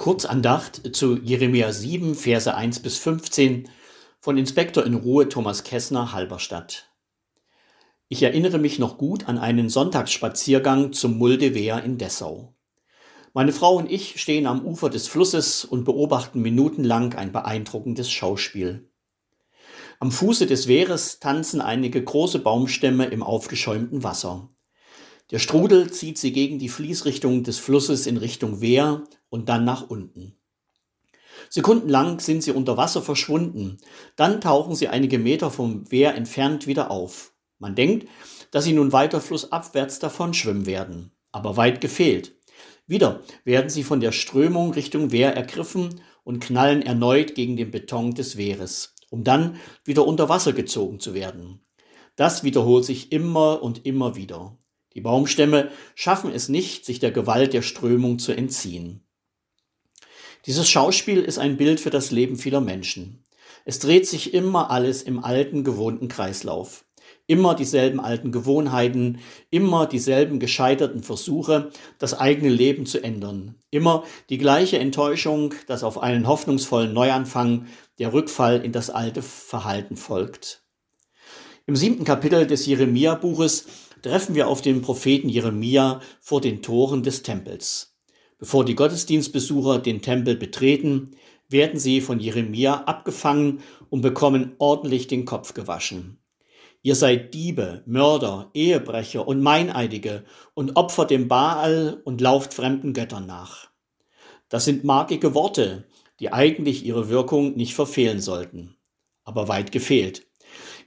Kurzandacht zu Jeremia 7, Verse 1 bis 15 von Inspektor in Ruhe Thomas Kessner, Halberstadt. Ich erinnere mich noch gut an einen Sonntagsspaziergang zum Muldewehr in Dessau. Meine Frau und ich stehen am Ufer des Flusses und beobachten minutenlang ein beeindruckendes Schauspiel. Am Fuße des Wehres tanzen einige große Baumstämme im aufgeschäumten Wasser. Der Strudel zieht sie gegen die Fließrichtung des Flusses in Richtung Wehr und dann nach unten. Sekundenlang sind sie unter Wasser verschwunden, dann tauchen sie einige Meter vom Wehr entfernt wieder auf. Man denkt, dass sie nun weiter flussabwärts davon schwimmen werden, aber weit gefehlt. Wieder werden sie von der Strömung Richtung Wehr ergriffen und knallen erneut gegen den Beton des Wehres, um dann wieder unter Wasser gezogen zu werden. Das wiederholt sich immer und immer wieder. Die Baumstämme schaffen es nicht, sich der Gewalt der Strömung zu entziehen. Dieses Schauspiel ist ein Bild für das Leben vieler Menschen. Es dreht sich immer alles im alten, gewohnten Kreislauf. Immer dieselben alten Gewohnheiten, immer dieselben gescheiterten Versuche, das eigene Leben zu ändern. Immer die gleiche Enttäuschung, dass auf einen hoffnungsvollen Neuanfang der Rückfall in das alte Verhalten folgt. Im siebten Kapitel des Jeremia-Buches treffen wir auf den Propheten Jeremia vor den Toren des Tempels. Bevor die Gottesdienstbesucher den Tempel betreten, werden sie von Jeremia abgefangen und bekommen ordentlich den Kopf gewaschen. Ihr seid Diebe, Mörder, Ehebrecher und Meineidige und opfert dem Baal und lauft fremden Göttern nach. Das sind markige Worte, die eigentlich ihre Wirkung nicht verfehlen sollten. Aber weit gefehlt.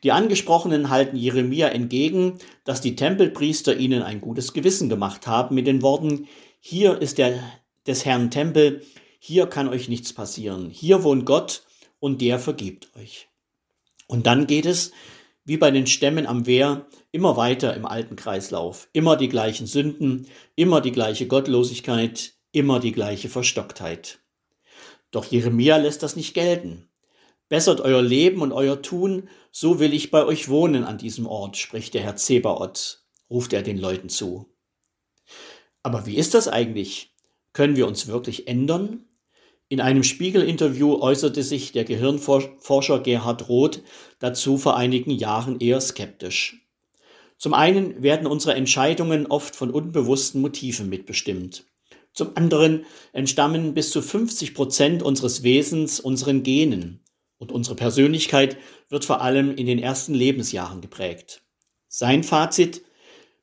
Die Angesprochenen halten Jeremia entgegen, dass die Tempelpriester ihnen ein gutes Gewissen gemacht haben mit den Worten, hier ist der des Herrn Tempel, hier kann euch nichts passieren, hier wohnt Gott und der vergibt euch. Und dann geht es wie bei den Stämmen am Wehr, immer weiter im alten Kreislauf. Immer die gleichen Sünden, immer die gleiche Gottlosigkeit, immer die gleiche Verstocktheit. Doch Jeremia lässt das nicht gelten. Bessert euer Leben und euer Tun, so will ich bei euch wohnen an diesem Ort, spricht der Herr Zebaoth, ruft er den Leuten zu. Aber wie ist das eigentlich? Können wir uns wirklich ändern? In einem Spiegel-Interview äußerte sich der Gehirnforscher Gerhard Roth dazu vor einigen Jahren eher skeptisch. Zum einen werden unsere Entscheidungen oft von unbewussten Motiven mitbestimmt. Zum anderen entstammen bis zu 50 Prozent unseres Wesens unseren Genen und unsere Persönlichkeit wird vor allem in den ersten Lebensjahren geprägt. Sein Fazit,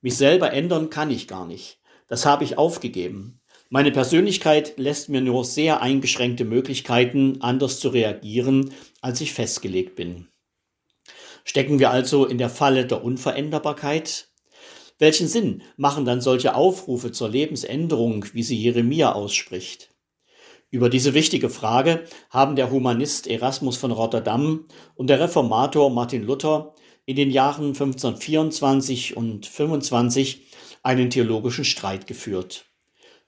mich selber ändern kann ich gar nicht. Das habe ich aufgegeben. Meine Persönlichkeit lässt mir nur sehr eingeschränkte Möglichkeiten, anders zu reagieren, als ich festgelegt bin. Stecken wir also in der Falle der Unveränderbarkeit? Welchen Sinn machen dann solche Aufrufe zur Lebensänderung, wie sie Jeremia ausspricht? Über diese wichtige Frage haben der Humanist Erasmus von Rotterdam und der Reformator Martin Luther in den Jahren 1524 und 25 einen theologischen Streit geführt.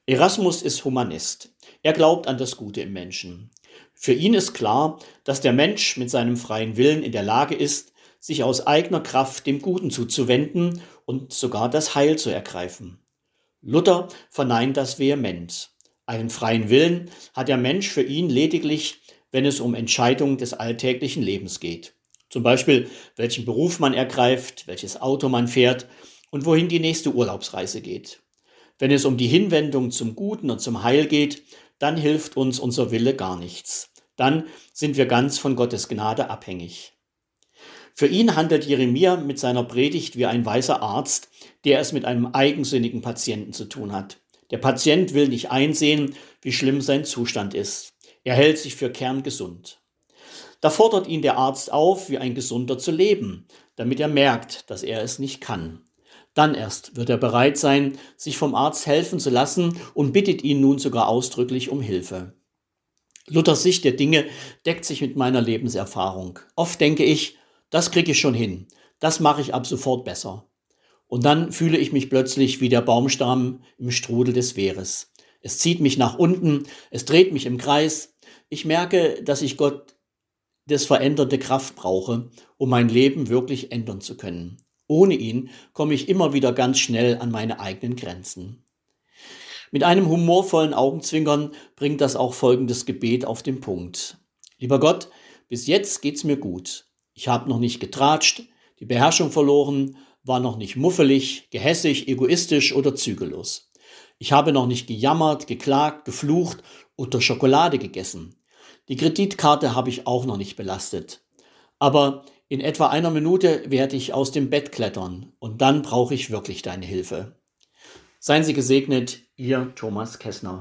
Erasmus ist Humanist. Er glaubt an das Gute im Menschen. Für ihn ist klar, dass der Mensch mit seinem freien Willen in der Lage ist, sich aus eigener Kraft dem Guten zuzuwenden und sogar das Heil zu ergreifen. Luther verneint das vehement. Einen freien Willen hat der Mensch für ihn lediglich, wenn es um Entscheidungen des alltäglichen Lebens geht. Zum Beispiel, welchen Beruf man ergreift, welches Auto man fährt und wohin die nächste Urlaubsreise geht. Wenn es um die Hinwendung zum Guten und zum Heil geht, dann hilft uns unser Wille gar nichts. Dann sind wir ganz von Gottes Gnade abhängig. Für ihn handelt Jeremia mit seiner Predigt wie ein weiser Arzt, der es mit einem eigensinnigen Patienten zu tun hat. Der Patient will nicht einsehen, wie schlimm sein Zustand ist. Er hält sich für kerngesund. Da fordert ihn der Arzt auf, wie ein Gesunder zu leben, damit er merkt, dass er es nicht kann. Dann erst wird er bereit sein, sich vom Arzt helfen zu lassen und bittet ihn nun sogar ausdrücklich um Hilfe. Luthers Sicht der Dinge deckt sich mit meiner Lebenserfahrung. Oft denke ich, das kriege ich schon hin, das mache ich ab sofort besser. Und dann fühle ich mich plötzlich wie der Baumstamm im Strudel des Wehres. Es zieht mich nach unten, es dreht mich im Kreis. Ich merke, dass ich Gott das veränderte Kraft brauche, um mein Leben wirklich ändern zu können. Ohne ihn komme ich immer wieder ganz schnell an meine eigenen Grenzen. Mit einem humorvollen Augenzwinkern bringt das auch folgendes Gebet auf den Punkt. Lieber Gott, bis jetzt geht's mir gut. Ich habe noch nicht getratscht, die Beherrschung verloren, war noch nicht muffelig, gehässig, egoistisch oder zügellos. Ich habe noch nicht gejammert, geklagt, geflucht oder Schokolade gegessen. Die Kreditkarte habe ich auch noch nicht belastet. Aber in etwa einer Minute werde ich aus dem Bett klettern und dann brauche ich wirklich deine Hilfe. Seien Sie gesegnet, Ihr Thomas Kessner.